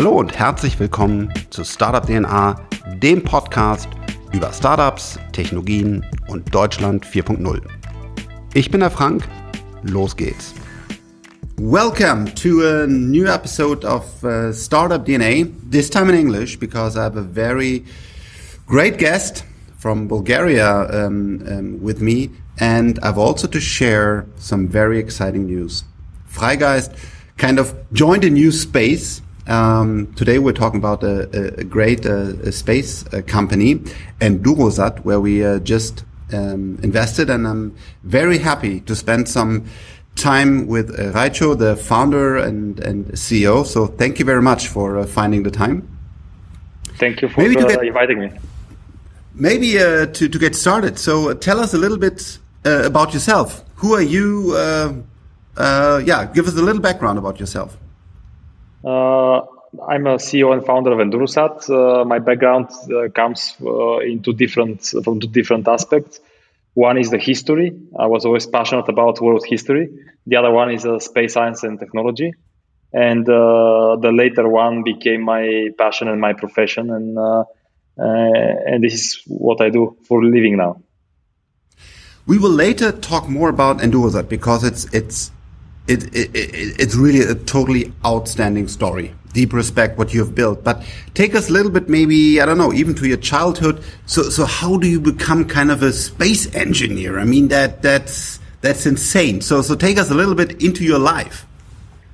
Hallo und herzlich willkommen zu Startup DNA, dem Podcast über Startups, Technologien und Deutschland 4.0. Ich bin der Frank, los geht's. Welcome to a new episode of uh, Startup DNA, this time in English because I have a very great guest from Bulgaria um, um, with me and I've also to share some very exciting news. Freigeist kind of joined a new space um, today we're talking about a, a great uh, space uh, company, Endurosat, where we uh, just um, invested, and I'm very happy to spend some time with uh, Raicho, the founder and, and CEO. So thank you very much for uh, finding the time. Thank you for maybe get, inviting me. Maybe uh, to, to get started. So tell us a little bit uh, about yourself. Who are you? yeah, give us a little background about yourself. Uh, I'm a CEO and founder of Endurosat. Uh, my background uh, comes into different from two different aspects. One is the history. I was always passionate about world history. The other one is space science and technology and uh, the later one became my passion and my profession and uh, uh, and this is what I do for living now. We will later talk more about Endurosat because it's it's it, it, it, it's really a totally outstanding story. Deep respect what you have built, but take us a little bit, maybe I don't know, even to your childhood. So, so how do you become kind of a space engineer? I mean, that that's that's insane. So, so take us a little bit into your life.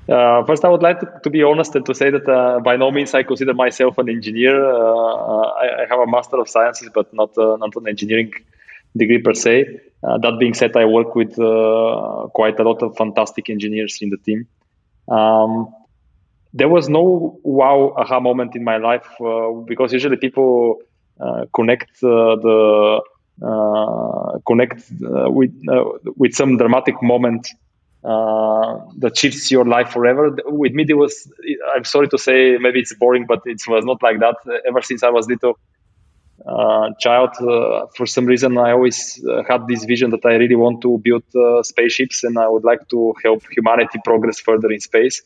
Uh, first, I would like to, to, be honest and to say that uh, by no means I consider myself an engineer. Uh, I, I, have a Master of Sciences, but not uh, not an engineering degree per se. Uh, that being said, I work with uh, quite a lot of fantastic engineers in the team. Um, there was no wow aha moment in my life uh, because usually people uh, connect uh, the uh, connect with with some dramatic moment that shifts your life forever. With me, there was. I'm sorry to say, maybe it's boring, but it was not like that. Ever since I was little, uh, child, uh, for some reason, I always uh, had this vision that I really want to build uh, spaceships and I would like to help humanity progress further in space.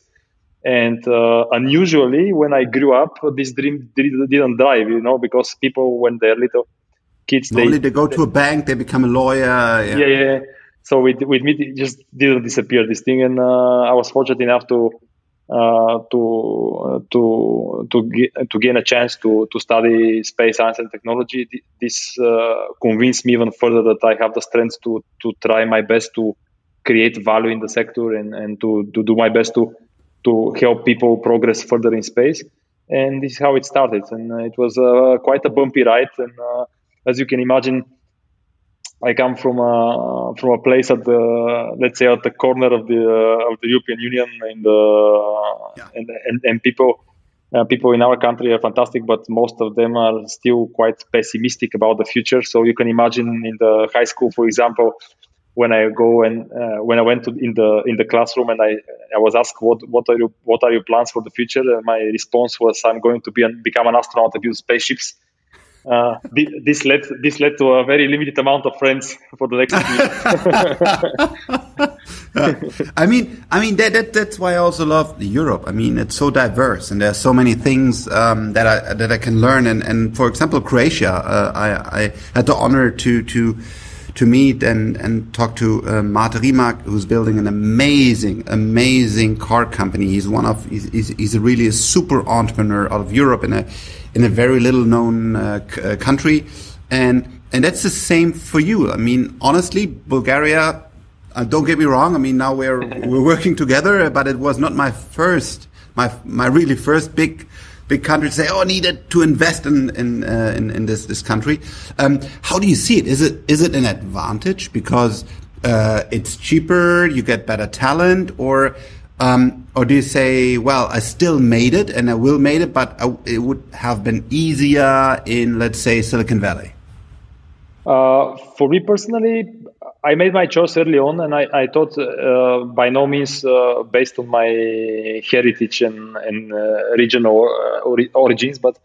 And uh, unusually, when I grew up, this dream didn't drive, you know, because people, when they're little kids, Normally they, they go to a bank, they become a lawyer. Yeah, yeah. yeah. So with, with me, it just didn't disappear, this thing. And uh, I was fortunate enough to to to to to gain a chance to to study space science and technology. This uh, convinced me even further that I have the strength to to try my best to create value in the sector and, and to, to do my best to to help people progress further in space. And this is how it started. And it was uh, quite a bumpy ride. And uh, as you can imagine, I come from a from a place at the let's say at the corner of the uh, of the European Union, and yeah. and, and, and people uh, people in our country are fantastic, but most of them are still quite pessimistic about the future. So you can imagine in the high school, for example, when I go and uh, when I went to in the in the classroom and I I was asked what what are you what are your plans for the future, and my response was I'm going to be an, become an astronaut and build spaceships uh, this led this led to a very limited amount of friends for the next year. I mean, I mean that, that that's why I also love Europe. I mean, it's so diverse, and there are so many things um, that I that I can learn. And, and for example, Croatia, uh, I, I had the honor to to to meet and and talk to uh, Mate Rimac, who's building an amazing, amazing car company. He's one of he's, he's really a super entrepreneur out of Europe in a in a very little known uh, uh, country, and and that's the same for you. I mean, honestly, Bulgaria. Uh, don't get me wrong. I mean, now we're we're working together, but it was not my first, my my really first big big country to say, "Oh, I needed to invest in in uh, in, in, this this country." Um, how do you see it? Is it is it an advantage because uh, it's cheaper, you get better talent, or um, or do you say, well, I still made it and I will made it, but I, it would have been easier in, let's say, Silicon Valley? Uh, for me personally, I made my choice early on, and I, I thought uh, by no means uh, based on my heritage and, and uh, regional uh, origins, but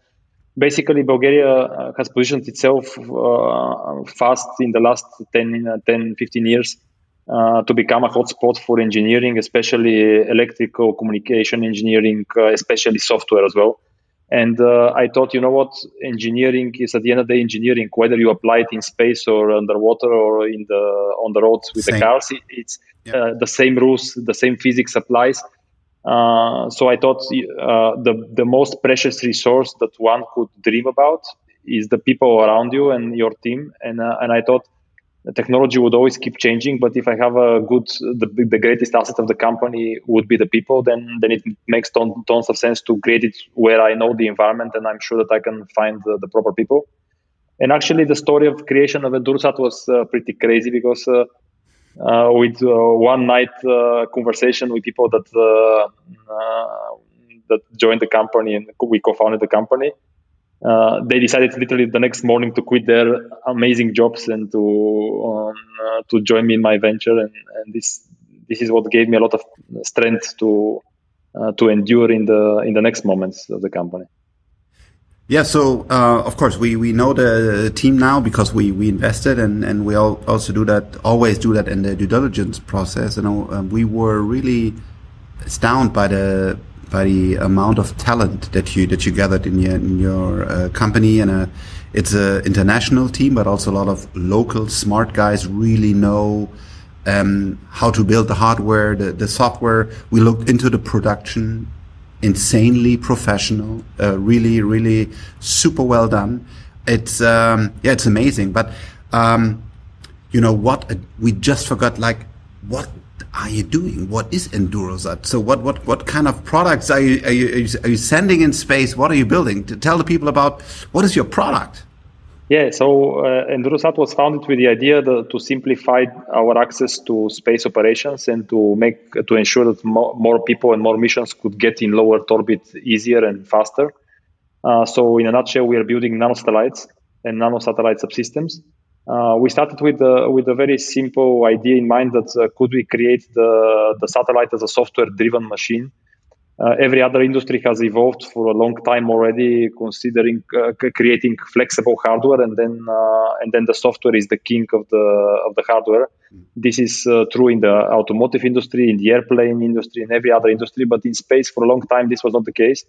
basically Bulgaria uh, has positioned itself fast in the last 10, 10 15 years uh, to become a hotspot for engineering, especially electrical communication engineering, uh, especially software as well. And uh, I thought, you know what, engineering is at the end of the day engineering, whether you apply it in space or underwater or in the on the roads with Same. the cars, it's yeah. the same rules, the same physics applies. Uh, so I thought uh, the the most precious resource that one could dream about is the people around you and your team. And uh, and I thought technology would always keep changing, but if I have a good the the greatest asset of the company would be the people, then then it makes ton, tons of sense to create it where I know the environment and I'm sure that I can find the, the proper people. And actually, the story of creation of Endurosat was uh, pretty crazy because uh, with uh, one night uh, conversation with people that that joined the company and we co-founded the company. Uh, they decided literally the next morning to quit their amazing jobs and to um, uh, to join me in my venture and, and, this this is what gave me a lot of strength to uh, to endure in the in the next moments of the company. Yeah, so uh, of course we, we know the team now because we, we invested and, and we all also do that always do that in the due diligence process. And uh, we were really astounded by the by the amount of talent that you that you gathered in your in your uh, company and uh, it's an international team, but also a lot of local smart guys really know um, how to build the hardware, the, the software. We looked into the production insanely professional, uh, really, really super well done. It's um, yeah, it's amazing. But um, you know what? We just forgot. Like, what are you doing? What is Endurosat? So, what what what kind of products are you are you, are you sending in space? What are you building? To tell the people about what is your product. Yeah, so uh, Endurosat was founded with the idea that, to simplify our access to space operations and to make to ensure that more, more people and more missions could get in low Earth orbit easier and faster. Uh, so, in a nutshell, we are building nanosatellites and nanosatellite subsystems. Uh, we started with with a very simple idea in mind that uh, could we create the the satellite as a software-driven machine uh, every other industry has evolved for a long time already, considering uh, creating flexible hardware, and then uh, and then the software is the king of the of the hardware. This is true in the automotive industry, in the airplane industry, in every other industry. But in space, for a long time, this was not the case,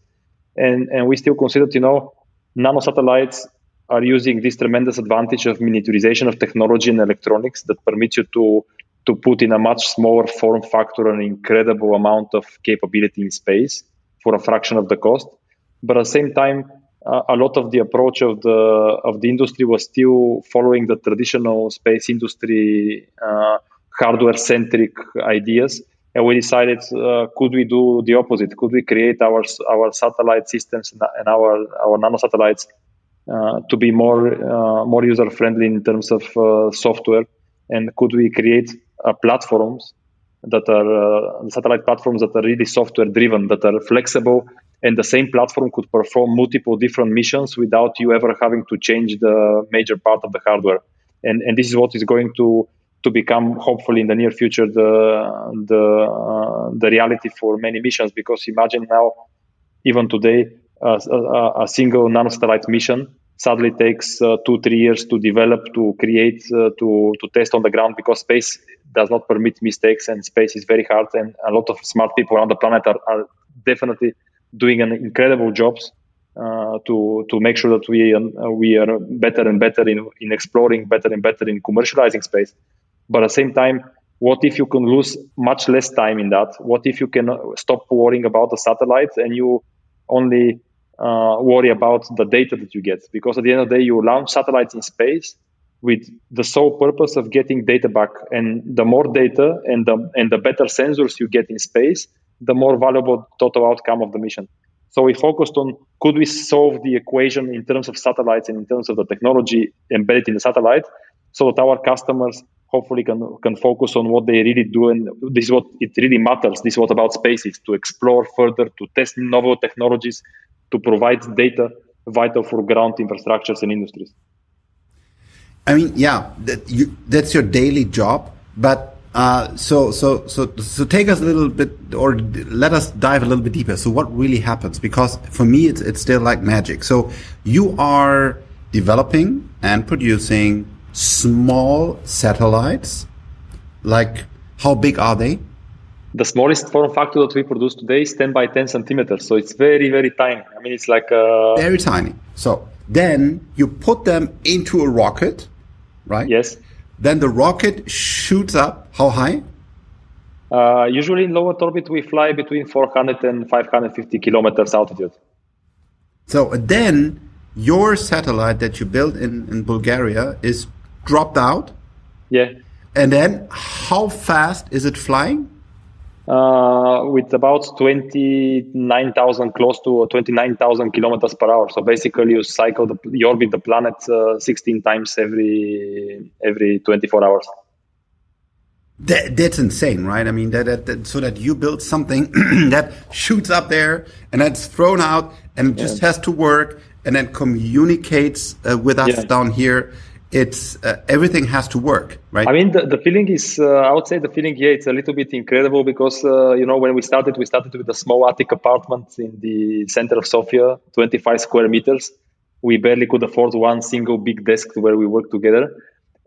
and and we still considered, you know, nano satellites are using this tremendous advantage of miniaturization of technology and electronics that permits you to to put in a much smaller form factor an incredible amount of capability in space for a fraction of the cost. But at the same time, uh, a lot of the approach of the of the industry was still following the traditional space industry uh, hardware centric ideas, and we decided uh, could we do the opposite? Could we create our our satellite systems and our our nano satellites uh, to be more uh, more user friendly in terms of uh, software? And could we create uh, platforms that are uh, satellite platforms that are really software driven, that are flexible, and the same platform could perform multiple different missions without you ever having to change the major part of the hardware. And and this is what is going to to become hopefully in the near future the the uh, the reality for many missions. Because imagine now, even today, a, a, single nanosatellite mission. Sadly takes uh, two three years to develop to create uh, to to test on the ground because space does not permit mistakes and space is very hard and a lot of smart people around the planet are, are definitely doing an incredible jobs uh, to to make sure that we um, we are better and better in in exploring better and better in commercializing space. But at the same time what if you can lose much less time in that? What if you can stop worrying about the satellites and you only Uh, worry about the data that you get because at the end of the day you launch satellites in space with the sole purpose of getting data back. And the more data and the and the better sensors you get in space the more valuable total outcome of the mission. So we focused on could we solve the equation in terms of satellites and in terms of the technology embedded in the satellite so that our customers hopefully can can focus on what they really do and this is what it really matters this is what about space is to explore further to test novel technologies to provide data vital for ground infrastructures and industries. I mean, yeah, that you, that's your daily job, but uh, so so so so take us a little bit, or let us dive a little bit deeper. So, what really happens? Because for me, it's it's still like magic. So, you are developing and producing small satellites like how big are they? The smallest form factor that we produce today is 10 by 10 centimeters. So it's very, very tiny. I mean, it's like a... very tiny. So then you put them into a rocket, right? Yes. Then the rocket shoots up. How high? Uh, usually in low Earth orbit, we fly between 400 and 550 kilometers altitude. So then your satellite that you built in, in Bulgaria is dropped out. Yeah. And then how fast is it flying? Uh, with about 29,000, close to 29,000 kilometers per hour. So basically, you cycle the, you orbit the planet uh, 16 times every every 24 hours. That, that's insane, right? I mean, that, that, that so that you build something that shoots up there and that's thrown out and yeah. just has to work and then communicates uh, with us yeah. down here it's uh, everything has to work right? I mean the, the feeling is uh, i would say the feeling yeah it's a little bit incredible because uh, you know when we started we started with a small attic apartment in the center of sofia 25 square meters. We barely could afford one single big desk where we work together.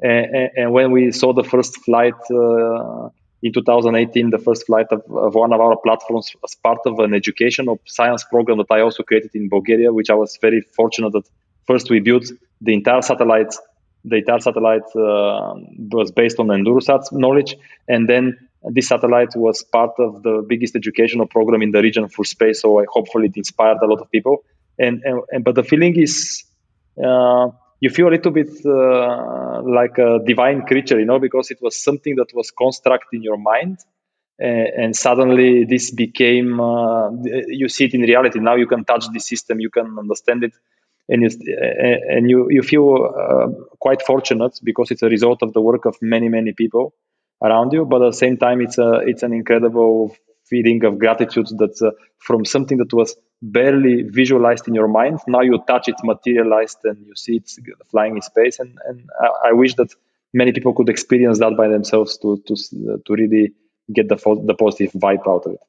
And, and when we saw the first flight uh, in 2018 the first flight of, of, one of our platforms as part of an educational science program that i also created in bulgaria which i was very fortunate that first we built the entire satellite the entire satellite uh, was based on Endurosat's knowledge, and then this satellite was part of the biggest educational program in the region for space. So I, hopefully it inspired a lot of people. And, and, and but the feeling is uh, you feel a little bit uh, like a divine creature, you know, because it was something that was constructed in your mind. and suddenly this became uh, you see it in reality now you can touch the system you can understand it and you and you you feel uh, quite fortunate because it's a result of the work of many many people around you. But at the same time it's a it's an incredible feeling of gratitude that uh, from something that was barely visualized in your mind now you touch it materialized and you see it flying in space. And and I, I wish that many people could experience that by themselves to to to really get the the positive vibe out of it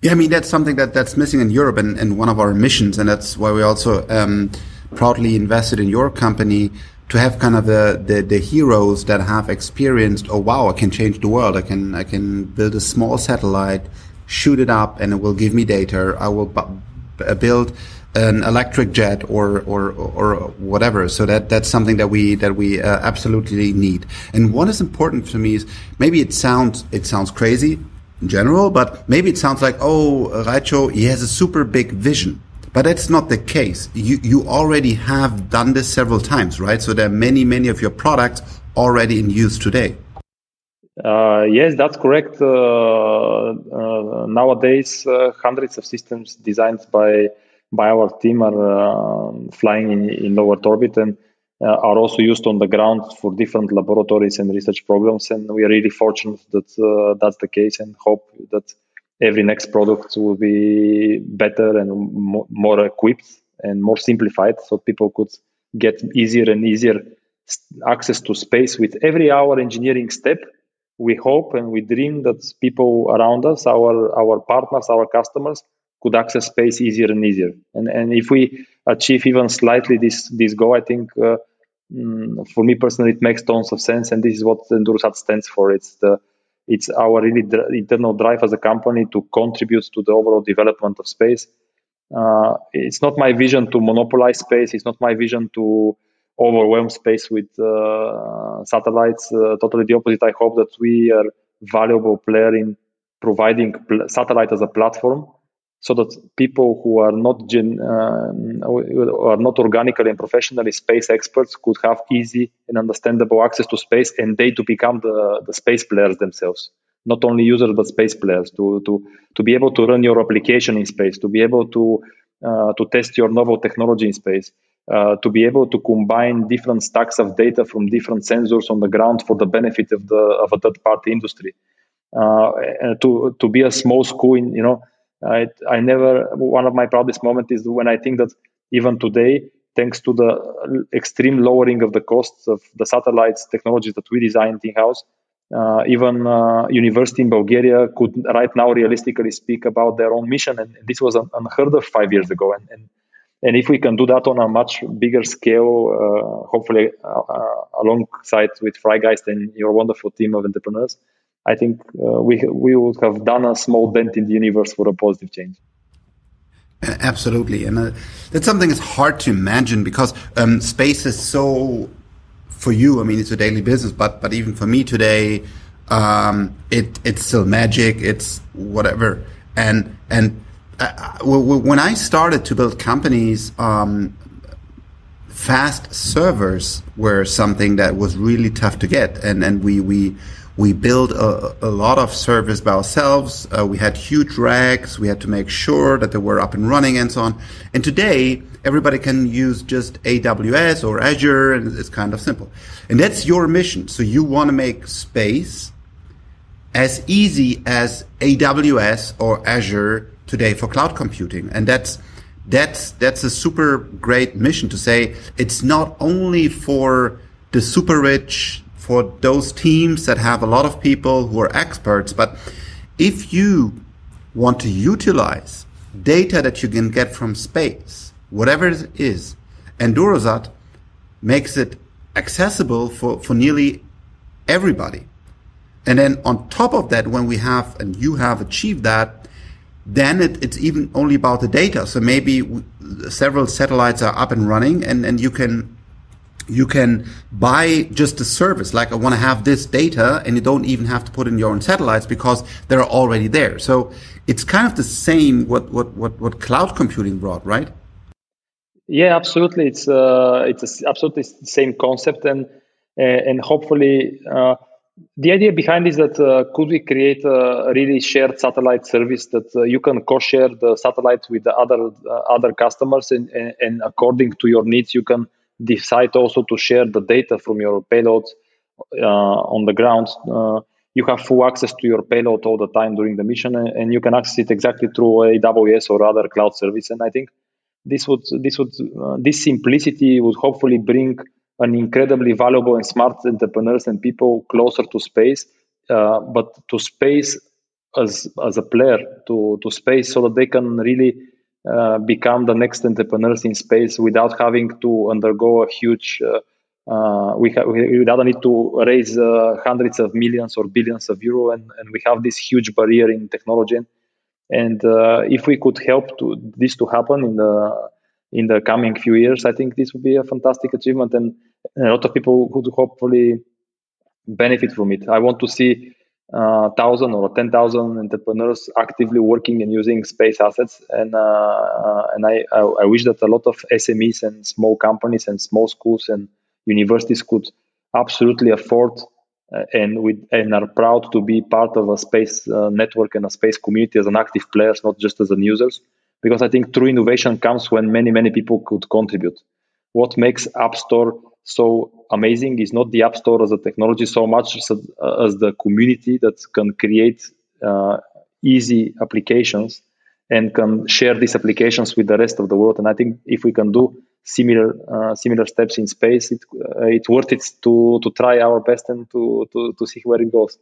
yeah, I mean that's something that that's missing in Europe and, and one of our missions, and that's why we also um, proudly invested in your company to have kind of the, the, the heroes that have experienced. Oh wow, I can change the world. I can I can build a small satellite, shoot it up, and it will give me data. I will build an electric jet or or or whatever. So that that's something that we that we uh, absolutely need. And what is important for me is maybe it sounds it sounds crazy, general, but maybe it sounds like, oh, Raicho, he has a super big vision. But that's not the case. You, you already have done this several times, right? So there are many, many of your products already in use today. Uh, yes, that's correct. Uh, uh, nowadays, uh, hundreds of systems designed by by our team are um, flying in, in low Earth orbit, and uh, are also used on the ground for different laboratories and research programs. And we are really fortunate that uh, that's the case and hope that every next product will be better and mo- more equipped and more simplified so people could get easier and easier access to space with every hour engineering step we hope and we dream that people around us our our partners our customers could access space easier and easier and and if we achieve even slightly this this goal i think uh, mm, for me personally, it makes tons of sense, and this is what Endurosat stands for. It's the it's our really dr- internal drive as a company to contribute to the overall development of space. Uh, it's not my vision to monopolize space. It's not my vision to overwhelm space with uh, satellites. Uh, totally the opposite. I hope that we are a valuable player in providing pl- satellite as a platform so that people who are not gen, uh, are not organically and professionally space experts could have easy and understandable access to space and they to become the, the space players themselves. Not only users but space players. To to to be able to run your application in space to be able to uh, to test your novel technology in space uh, to be able to combine different stacks of data from different sensors on the ground for the benefit of the of a third party industry. Uh, to to be a small school in you know I, I never, one of my proudest moments is when I think that even today, thanks to the extreme lowering of the costs of the satellites technologies that we designed in house, uh, even uh, university in Bulgaria could right now realistically speak about their own mission, and, this was unheard of five years ago. And, and And if we can do that on a much bigger scale, uh, hopefully uh, uh alongside with Freigeist and your wonderful team of entrepreneurs, I think uh, we we would have done a small dent in the universe for a positive change. Absolutely, and uh, that's something that's hard to imagine because um, space is so for you. I mean, it's a daily business, but but even for me today, um, it it's still magic. It's whatever, and and uh, when I started to build companies, um, fast servers were something that was really tough to get, and and we we we built a, a lot of servers by ourselves. Uh, we had huge racks. We had to make sure that they were up and running and so on. And today, everybody can use just AWS or Azure, and it's kind of simple. And that's your mission. So you want to make space as easy as AWS or Azure today for cloud computing. And that's that's that's a super great mission to say it's not only for the super rich for those teams that have a lot of people who are experts. But if you want to utilize data that you can get from space, whatever it is, Endurosat makes it accessible for, for nearly everybody. And then on top of that, when we have and you have achieved that, then it, it's even only about the data. So maybe several satellites are up and running and, and you can you can buy just a service. Like i want to have this data and you don't even have to put in your own satellites because they're already there. So it's kind of the same what what what, what cloud computing brought right? Yeah absolutely. It's uh, it's absolutely the same concept and uh, and hopefully uh, the idea behind is that uh, could we create a really shared satellite service that uh, you can co-share the satellite with the other uh, other customers and, and, and according to your needs you can decide also to share the data from your payloads uh, on the ground, uh, you have full access to your payload all the time during the mission, and, you can access it exactly through AWS or other cloud service. And I think this would this would uh, this simplicity would hopefully bring an incredibly valuable and smart entrepreneurs and people closer to space, uh, but to space as as a player to to space so that they can really uh, become the next entrepreneurs in space without having to undergo a huge uh, uh, we, ha- without need to raise uh, hundreds of millions or billions of euro and, and we have this huge barrier in technology. And if we could help to this to happen in the in the coming few years i think this would be a fantastic achievement and, and a lot of people would hopefully benefit from it. I want to see uh, thousand or ten thousand entrepreneurs actively working and using space assets, and uh, uh, and I, I, I wish that a lot of SMEs and small companies and small schools and universities could absolutely afford uh, and with and are proud to be part of a space network and a space community as an active players, not just as an users. Because I think true innovation comes when many many people could contribute. What makes App Store so amazing is not the app store as a technology so much as, as the community that can create uh, easy applications and can share these applications with the rest of the world. And I think if we can do similar uh, similar steps in space, it, uh, it's worth it to to try our best and to, to to see where it goes.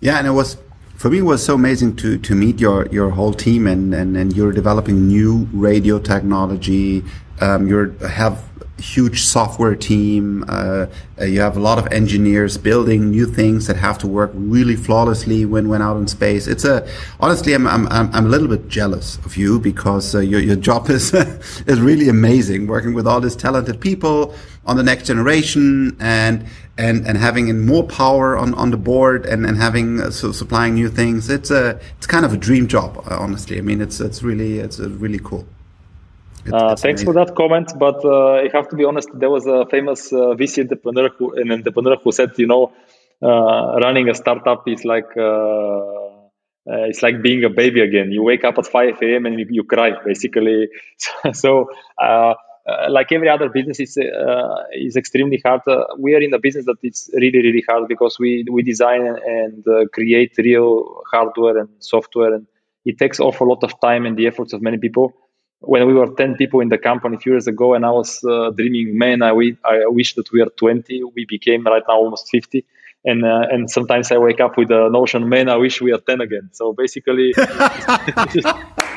Yeah, and it was for me it was so amazing to to meet your your whole team and and, and you're developing new radio technology. Um, you have huge software team. Uh, you have a lot of engineers building new things that have to work really flawlessly when when out in space. It's a honestly, I'm I'm I'm a little bit jealous of you because uh, your your job is is really amazing. Working with all these talented people on the next generation and and and having more power on on the board and and having uh, so supplying new things. It's a it's kind of a dream job, uh, honestly. I mean, it's it's really it's really cool. Uh, thanks amazing. for that comment, but uh, I have to be honest. There was a famous uh, VC entrepreneur, who, an entrepreneur who said, you know, uh, running a startup is like uh, uh, it's like being a baby again. You wake up at 5 a.m. and you, you cry, basically. so, like every other business, is is extremely hard. we are in a business that is really, really hard because we we design and create real hardware and software, and it takes awful lot of time and the efforts of many people. When we were 10 people in the company a few years ago and i was uh, dreaming man I, we, I wish that we are 20 we became right now almost 50 and uh, and sometimes i wake up with the notion man i wish we are 10 again. So basically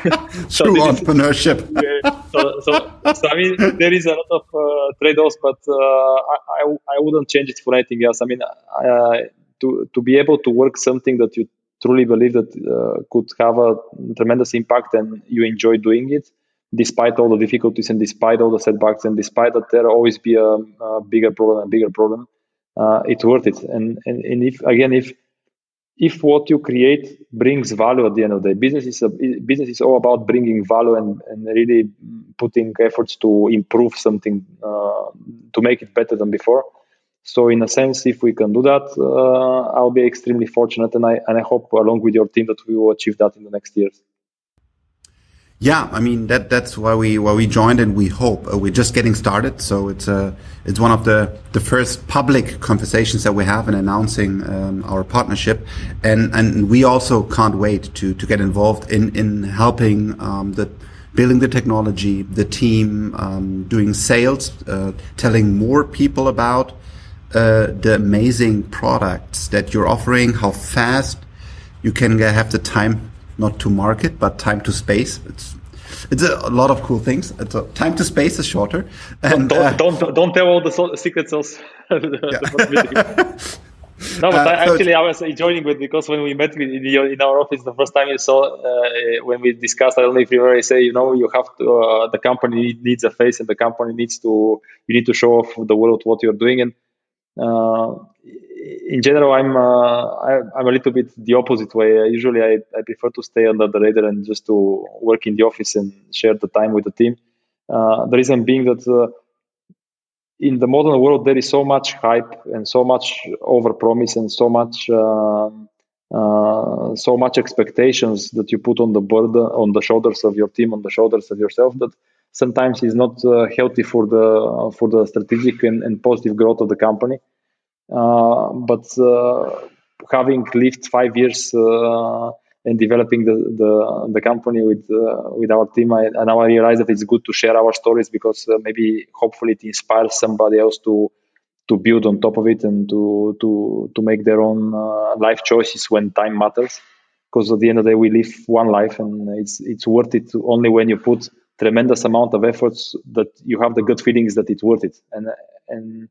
true so entrepreneurship. Yeah, so, so, so, I mean, there is a lot of uh, trade-offs, but uh, I, I, wouldn't change it for anything else. I mean, uh, to to be able to work something that you truly believe that uh, could have a tremendous impact and you enjoy doing it, despite all the difficulties and despite all the setbacks and despite that there always be a, a bigger problem and bigger problem, uh, it's worth it. And, and and if again if if what you create brings value at the end of the day, business is a, business is all about bringing value and, and really putting efforts to improve something uh, to make it better than before. So in a sense, if we can do that, uh, I'll be extremely fortunate, and I and I hope along with your team that we will achieve that in the next years. Yeah, I mean that that's why we why we joined, and we hope uh, we're just getting started. So it's uh, it's one of the the first public conversations that we have in announcing um, our partnership, and and we also can't wait to to get involved in in helping um, the building the technology, the team, um, doing sales, uh, telling more people about uh, the amazing products that you're offering, how fast you can have the time not to market, but time to space. It's it's a, lot of cool things. It's a, time to space is shorter. And, don't, uh, don't, don't tell all the so- secret sauce. No, but uh, I, actually, I was joining with because when we met in, your, in, our office the first time you saw uh, when we discussed, I don't know if you already say, you know, you have to uh, the company needs a face and the company needs to you need to show off the world what you're doing and uh, in general, I'm uh, I, am a little bit the opposite way. usually, I, I prefer to stay under the radar and just to work in the office and share the time with the team. Uh, the reason being that uh, in the modern world there is so much hype and so much overpromise and so much um, uh, so much expectations that you put on the burden on the shoulders of your team, on the shoulders of yourself that sometimes is not uh, healthy for the for the strategic and, and positive growth of the company. Uh, but uh, having lived five years uh, and developing the, the, the company with with our team, I, and now I realize that it's good to share our stories because maybe hopefully it inspires somebody else to to build on top of it and to to to make their own life choices when time matters. Because at the end of the day we live one life and it's it's worth it only when you put tremendous amount of efforts that you have the good feelings that it's worth it. And and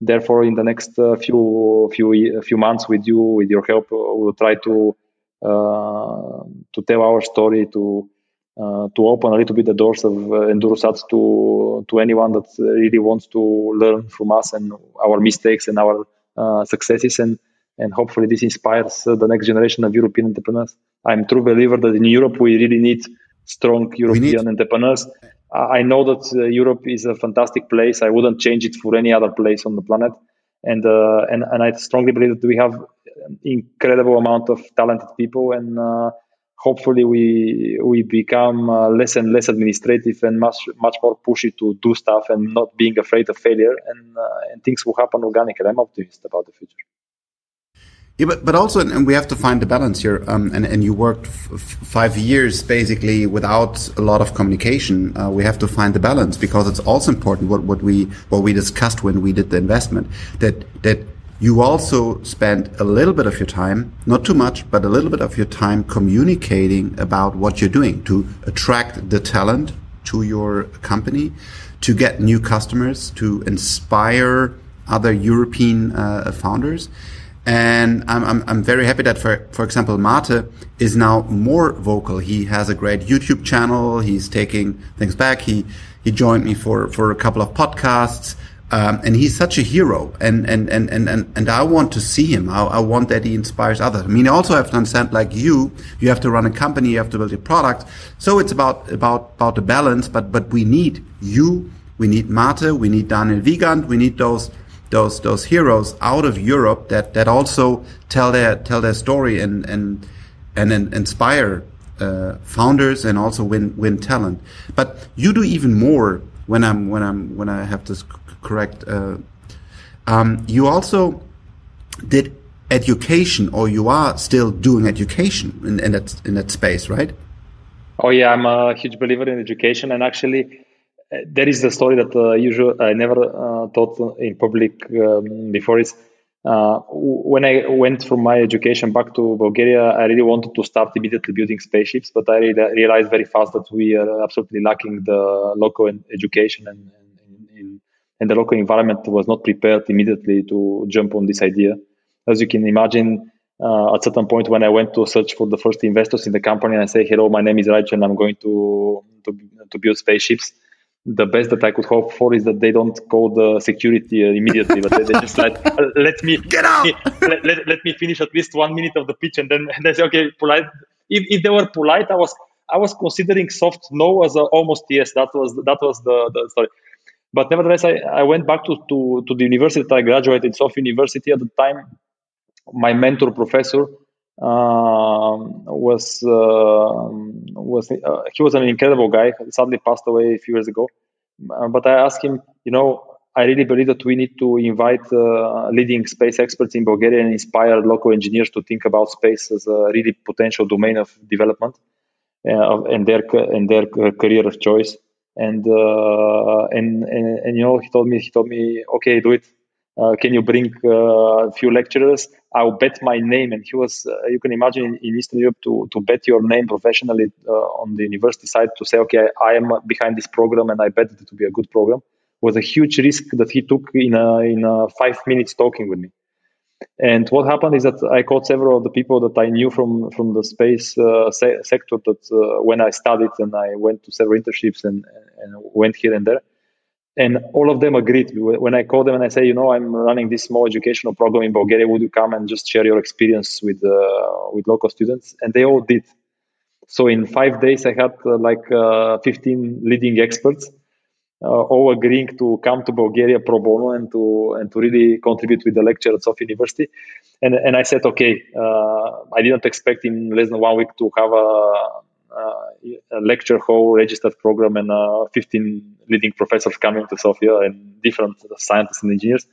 therefore in the next uh, few few few months with you with your help uh, we'll try to uh, to tell our story to uh, to open a little bit the doors of uh, Endurosats to to anyone that really wants to learn from us and our mistakes and our uh, successes and and hopefully this inspires the next generation of European entrepreneurs. I'm a true believer that in Europe we really need strong European entrepreneurs I know that uh, Europe is a fantastic place. I wouldn't change it for any other place on the planet. And uh, and and I strongly believe that we have an incredible amount of talented people, and uh, hopefully we we become uh, less and less administrative and much much more pushy to do stuff and not being afraid of failure, and uh, and things will happen organically. I'm optimistic about the future. Yeah, but, but also, and we have to find the balance here. Um, and, and you worked five years basically without a lot of communication. Uh, we have to find the balance because it's also important what, what we, what we discussed when we did the investment that, that you also spend a little bit of your time, not too much, but a little bit of your time communicating about what you're doing to attract the talent to your company, to get new customers, to inspire other European uh, founders. And I'm, I'm, I'm very happy that, for, for example, Mate is now more vocal. He has a great YouTube channel. He's taking things back. He, he joined me for, for a couple of podcasts. Um, and he's such a hero and, and, and, and, and, and I want to see him. I, I want that he inspires others. I mean, I also have to understand like you, you have to run a company, you have to build a product. So it's about, about, about the balance, but, but we need you. We need Mate. We need Daniel Wiegand. We need those those those heroes out of Europe that that also tell their tell their story and and and, and inspire uh, founders and also win win talent. But you do even more when I'm when I'm when I have this correct. Uh, um, you also did education, or you are still doing education in, in that in that space, right? Oh yeah, I'm a huge believer in education, and actually there is the story that uh, usually I never uh, thought in public um, before. Is uh, when I went from my education back to Bulgaria, I really wanted to start immediately building spaceships, but I re- realized very fast that we are absolutely lacking the local education and, and, and, the local environment was not prepared immediately to jump on this idea. As you can imagine, uh, at certain point when I went to search for the first investors in the company and I say, hello, my name is Raj and I'm going to, to, to build spaceships the best that I could hope for is that they don't call the security uh, immediately, but they, they just like let me get out. let, let, let, me finish at least one minute of the pitch, and then and they say okay, polite. If, if they were polite, I was I was considering soft no as a almost yes. That was that was the, the story. But nevertheless, I, I went back to, to, to the university that I graduated, Sofia University at the time. My mentor professor um, was uh, was uh, he was an incredible guy. Sadly, passed away a few years ago. Uh, but I asked him, you know, I really believe that we need to invite uh, leading space experts in Bulgaria and inspire local engineers to think about space as a really potential domain of development uh, and their and their career of choice. And, and and and you know, he told me he told me, okay, do it. Uh, can you bring uh, a few lecturers? I'll bet my name. And he was, uh, you can imagine in, Eastern Europe to, to bet your name professionally on the university side to say, okay, I, am behind this program and I bet it to be a good program was a huge risk that he took in a, in a five minutes talking with me. And what happened is that I caught several of the people that I knew from from the space uh, se- sector that uh, when I studied and I went to several internships and, and went here and there and all of them agreed. When i call them and i say you know i'm running this small educational program in bulgaria. Would you come and just share your experience with uh, with local students? And they all did. So in five days i had uh, like uh, 15 leading experts uh, all agreeing to come to bulgaria pro bono and to and to really contribute with the lecture at sofia university. And and i said okay uh, i didn't expect in less than one week to have a a lecture hall registered program and uh, 15 leading professors coming to Sofia and different scientists and engineers.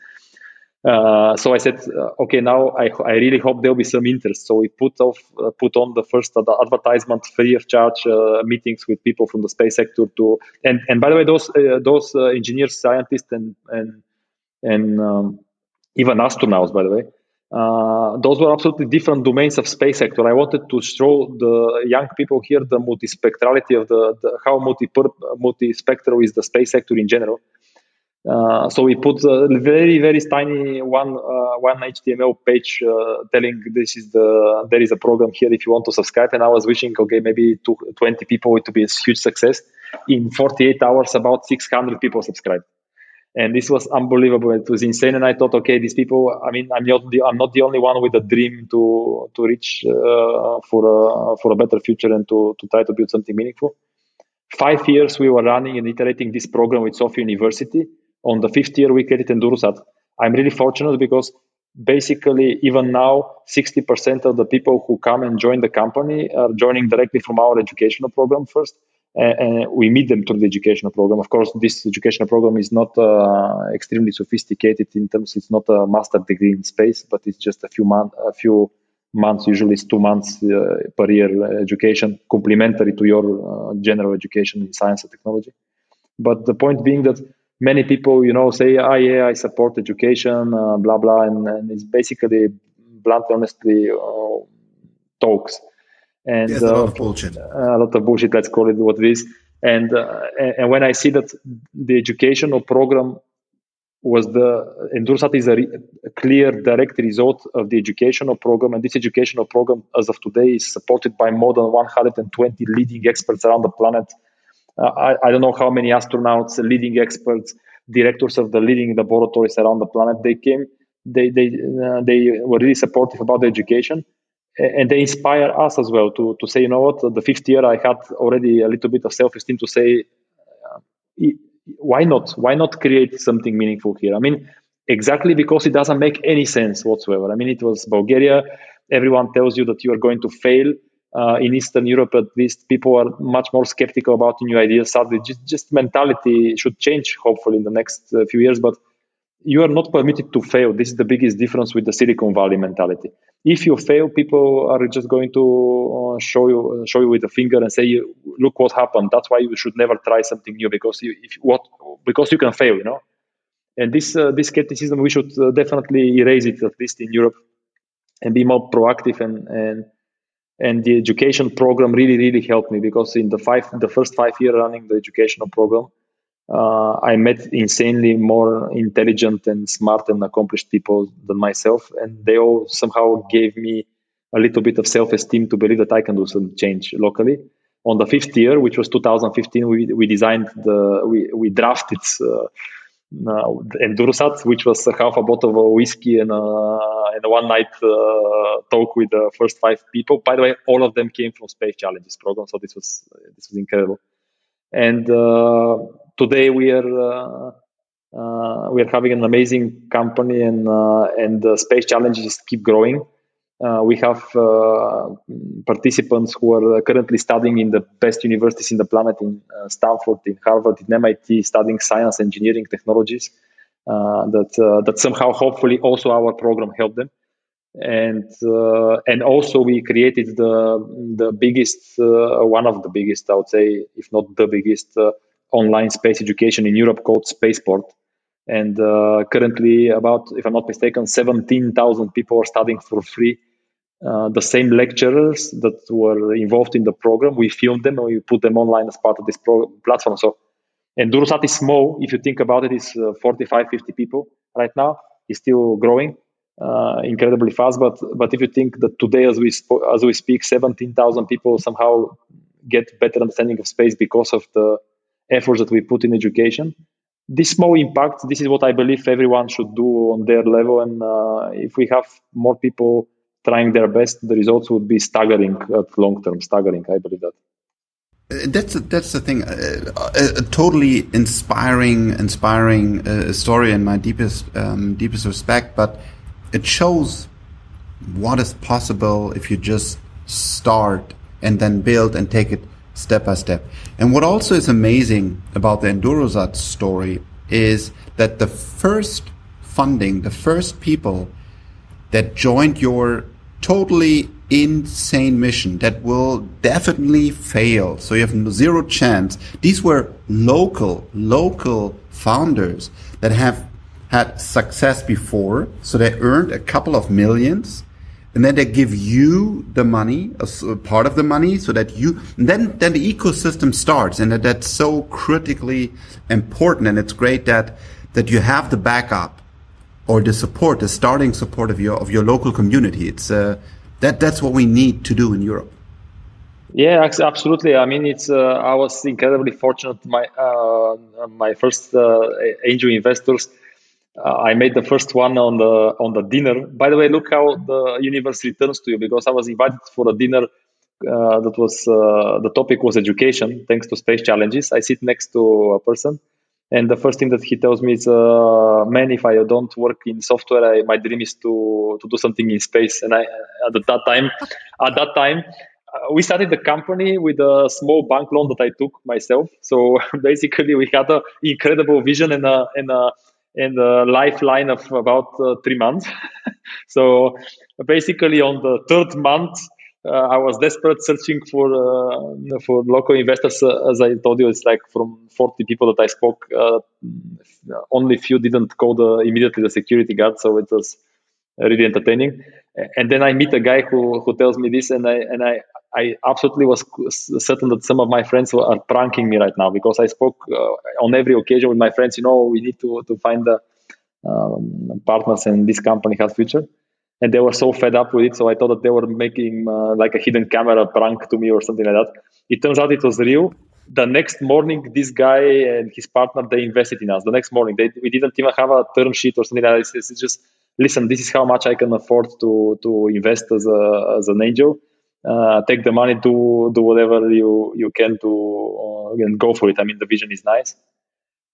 Uh, so I said, uh, okay, now I, I really hope there'll be some interest. So we put off, uh, put on the first advertisement free of charge uh, meetings with people from the space sector to, and, and by the way, those, uh, those engineers, scientists and, and, and um, even astronauts, by the way, uh, those were absolutely different domains of space sector. I wanted to show the young people here the multispectrality of the, the how multi multispectral is the space sector in general. Uh, so we put a very very tiny one uh, one HTML page uh, telling this is the there is a program here if you want to subscribe. And I was wishing okay maybe to 20 people it to be a huge success. In 48 hours, about 600 people subscribed and this was unbelievable. It was insane, and I thought, okay, these people. I mean, I'm not the I'm not the only one with a dream to to reach uh, for a for a better future and to to try to build something meaningful. Five years we were running and iterating this program with Sofia University. On the fifth year, we created Endurosat. I'm really fortunate because basically even now 60% of the people who come and join the company are joining directly from our educational program first and we meet them through the educational program. Of course, this educational program is not uh, extremely sophisticated in terms. It's not a master degree in space, but it's just a few months, a few months. Usually, it's two months uh, per year education, complementary to your uh, general education in science and technology. But the point being that many people, you know, say, "Ah, yeah, I support education, uh, blah blah," and, and it's basically bluntly, honestly, uh, talks and yes, a lot of uh, bullshit. A lot of bullshit. Let's call it what it is. And uh, and when I see that the educational program was the Endurosat is a, re- a, clear direct result of the educational program, and this educational program, as of today, is supported by more than 120 leading experts around the planet. Uh, I, I, don't know how many astronauts, leading experts, directors of the leading laboratories around the planet. They came, they they uh, they were really supportive about the education, and they inspire us as well to to say, you know what, the fifth year I had already a little bit of self esteem to say, uh, why not? Why not create something meaningful here? I mean, exactly because it doesn't make any sense whatsoever. I mean, it was Bulgaria. Everyone tells you that you are going to fail. Uh, in Eastern Europe, at least, people are much more skeptical about new ideas. Sadly, just, just mentality should change, hopefully, in the next uh, few years. But you are not permitted to fail. This is the biggest difference with the Silicon Valley mentality. If you fail, people are just going to uh, show you uh, show you with a finger and say, "Look what happened." That's why you should never try something new because you if what because you can fail, you know. And this uh, this skepticism, we should uh, definitely erase it, at least in Europe, and be more proactive. And and and the education program really really helped me because in the five the first five year running the educational program, uh, I met insanely more intelligent and smart and accomplished people than myself, and they all somehow gave me a little bit of self esteem to believe that I can do some change locally on the fifth year, which was 2015, we, we designed the we, we drafted uh, uh, Endurosat, which was half a bottle of whiskey and, uh, and a one night uh, talk with the first five people. By the way, all of them came from Space Challenges program, so this was this was incredible. And uh, today we are uh, uh, we are having an amazing company, and and the Space Challenges keep growing. Uh, we have uh, participants who are currently studying in the best universities in the planet in uh, Stanford, in Harvard, in MIT, studying science, engineering, technologies. Uh, that uh, that somehow, hopefully, also our program helped them. And uh, and also we created the the biggest, one of the biggest, I would say, if not the biggest, online space education in Europe called Spaceport and uh, currently about if i'm not mistaken 17000 people are studying for free uh, the same lecturers that were involved in the program. We filmed them and we put them online as part of this pro- platform. So, Endurosat is small. If you think about it, it's uh, 45, 50 people right now. It's still growing uh, incredibly fast. But but if you think that today, as we sp- as we speak, 17,000 people somehow get better understanding of space because of the efforts that we put in education. This small impact. This is what I believe everyone should do on their level. And uh, if we have more people trying their best, the results would be staggering at long term. Staggering, I believe that. Uh, that's that's the thing. Uh, a, a, totally inspiring, inspiring uh, story in my deepest um, deepest respect. But it shows what is possible if you just start and then build and take it step by step. And what also is amazing about the Endurosat story is that the first funding, the first people that joined your totally insane mission that will definitely fail. So you have zero chance. These were local, local founders that have had success before. So they earned a couple of millions and then they give you the money, a part of the money, so that you then then the ecosystem starts, and that, that's so critically important. And it's great that that you have the backup or the support, the starting support of your of your local community. It's uh, that that's what we need to do in Europe. Yeah, absolutely. I mean, it's uh, I was incredibly fortunate. My uh, my first uh, angel investors, uh, I made the first one on the on the dinner. By the way, look how the universe returns to you because I was invited for a dinner. Uh, that was the topic was education, thanks to space challenges. I sit next to a person and the first thing that he tells me is, uh, "Man, if I don't work in software, I, my dream is to to do something in space." And I, at that time, at that time, uh, we started the company with a small bank loan that I took myself. So basically, we had an incredible vision and a and a and a lifeline of about uh, three months. so basically, on the third month, uh, I was desperate searching for uh, for local investors. Uh, as I told you, it's like from 40 people that I spoke, only few didn't call the immediately the security guard. So it was really entertaining. And then I meet a guy who, who tells me this, and I and I I absolutely was certain that some of my friends are pranking me right now because I spoke uh, on every occasion with my friends. You know, we need to to find the um, partners, and this company has future and they were so fed up with it. So I thought that they were making uh, like a hidden camera prank to me or something like that. It turns out it was real. The next morning, this guy and his partner they invested in us. The next morning, they, we didn't even have a term sheet or something like that. It's, it's just listen. This is how much I can afford to to invest as a as an angel. Uh, take the money, do do whatever you you can to uh, and go for it. I mean, the vision is nice,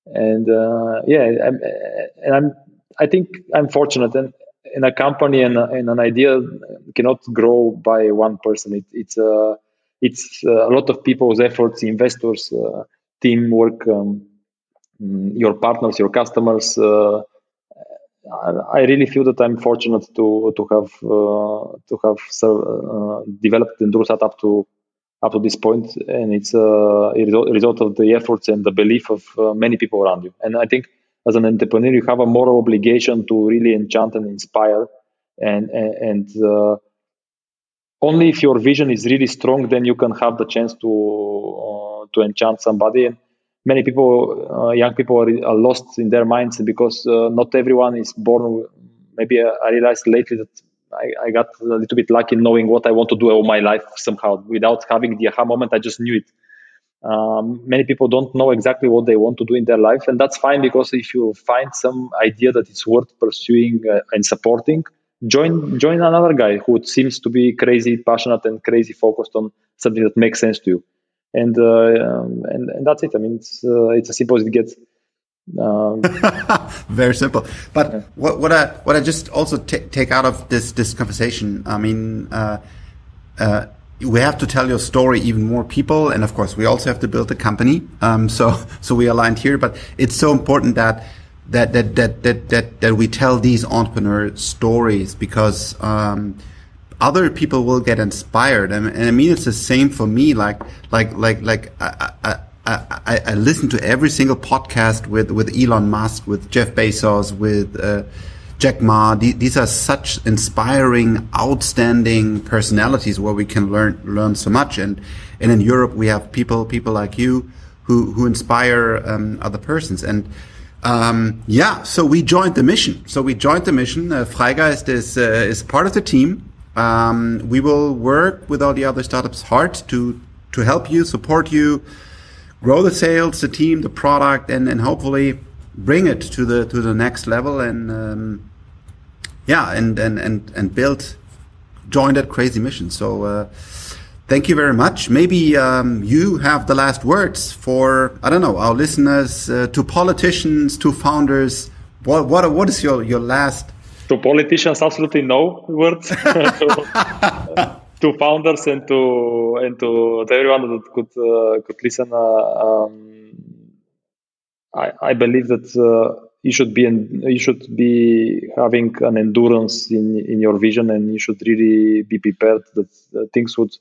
and uh, yeah, I'm, and I'm I think I'm fortunate and in a company and, and, an idea cannot grow by one person. It, it's uh, it's uh, a lot of people's efforts, investors, uh, teamwork, um, mm, your partners, your customers. Uh, I, really feel that I'm fortunate to to have uh, to have uh, developed Endurosat up to up to this point, and it's a result of the efforts and the belief of many people around you. And I think as an entrepreneur, you have a moral obligation to really enchant and inspire, and and, and uh, only if your vision is really strong, then you can have the chance to uh, to enchant somebody. And many people, uh, young people, are, are, lost in their minds because uh, not everyone is born. Maybe I realized lately that I, I, got a little bit lucky knowing what I want to do all my life somehow. Without having the aha moment, I just knew it. Um, many people don't know exactly what they want to do in their life, and that's fine because if you find some idea that it's worth pursuing uh, and supporting, join join another guy who seems to be crazy passionate and crazy focused on something that makes sense to you, and uh, um, and, and that's it. I mean, it's uh, it's as simple as it gets. Um, Very simple. But yeah. what, what I what I just also take out of this this conversation, I mean, uh, uh, we have to tell your story even more people, and of course, we also have to build a company. Um, so so we aligned here, but it's so important that. That, that that that that that we tell these entrepreneur stories because um, other people will get inspired and, and I mean it's the same for me like like like like I, I, I, I, listen to every single podcast with, with Elon Musk, with Jeff Bezos, with uh, Jack Ma. These are such inspiring, outstanding personalities where we can learn learn so much. And and in Europe we have people people like you who who inspire um, other persons. And um, yeah, so we joined the mission. So we joined the mission. Uh, Freigeist is uh, is part of the team. Um, we will work with all the other startups hard to to help you, support you grow the sales, the team, the product, and and hopefully bring it to the to the next level and um, yeah, and and and and build join that crazy mission. So. Uh, thank you very much. Maybe um, you have the last words for I don't know our listeners, uh, to politicians, to founders. What what what is your your last? To politicians, absolutely no words. to founders and to and to, to everyone that could uh, could listen. Uh, um, I, I believe that uh, you should be in, you should be having an endurance in in your vision, and you should really be prepared that things would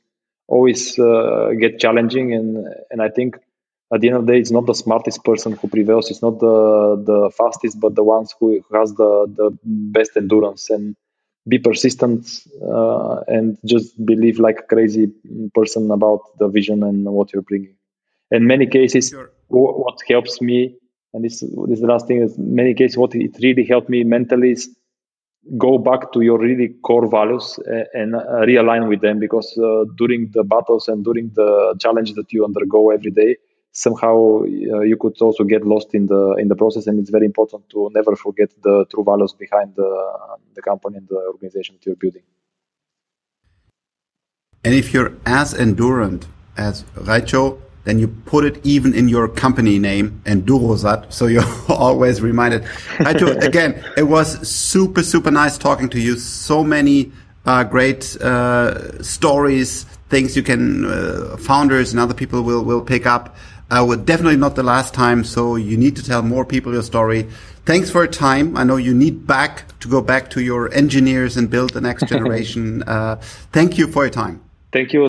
always uh, get challenging. And and I think at the end of the day, it's not the smartest person who prevails. It's not the the fastest, but the ones who has the the best endurance and be persistent uh, and just believe like a crazy person about the vision and what you're bringing. In many cases, sure. what helps me, and this, this is the last thing, is many cases what it really helped me mentally is go back to your really core values and, uh, realign with them because uh, during the battles and during the challenges that you undergo every day, somehow uh, you could also get lost in the in the process and it's very important to never forget the true values behind the, the company and the organization that you're building and if you're as endurant as Raicho, then you put it even in your company name, and Endurosat, so you're always reminded. Raicho, again, it was super, super nice talking to you. So many uh, great uh, stories, things you can, uh, founders and other people will, will pick up. Uh, well, definitely not the last time. So you need to tell more people your story. Thanks for your time. I know you need back to go back to your engineers and build the next generation. uh, thank you for your time. Thank you.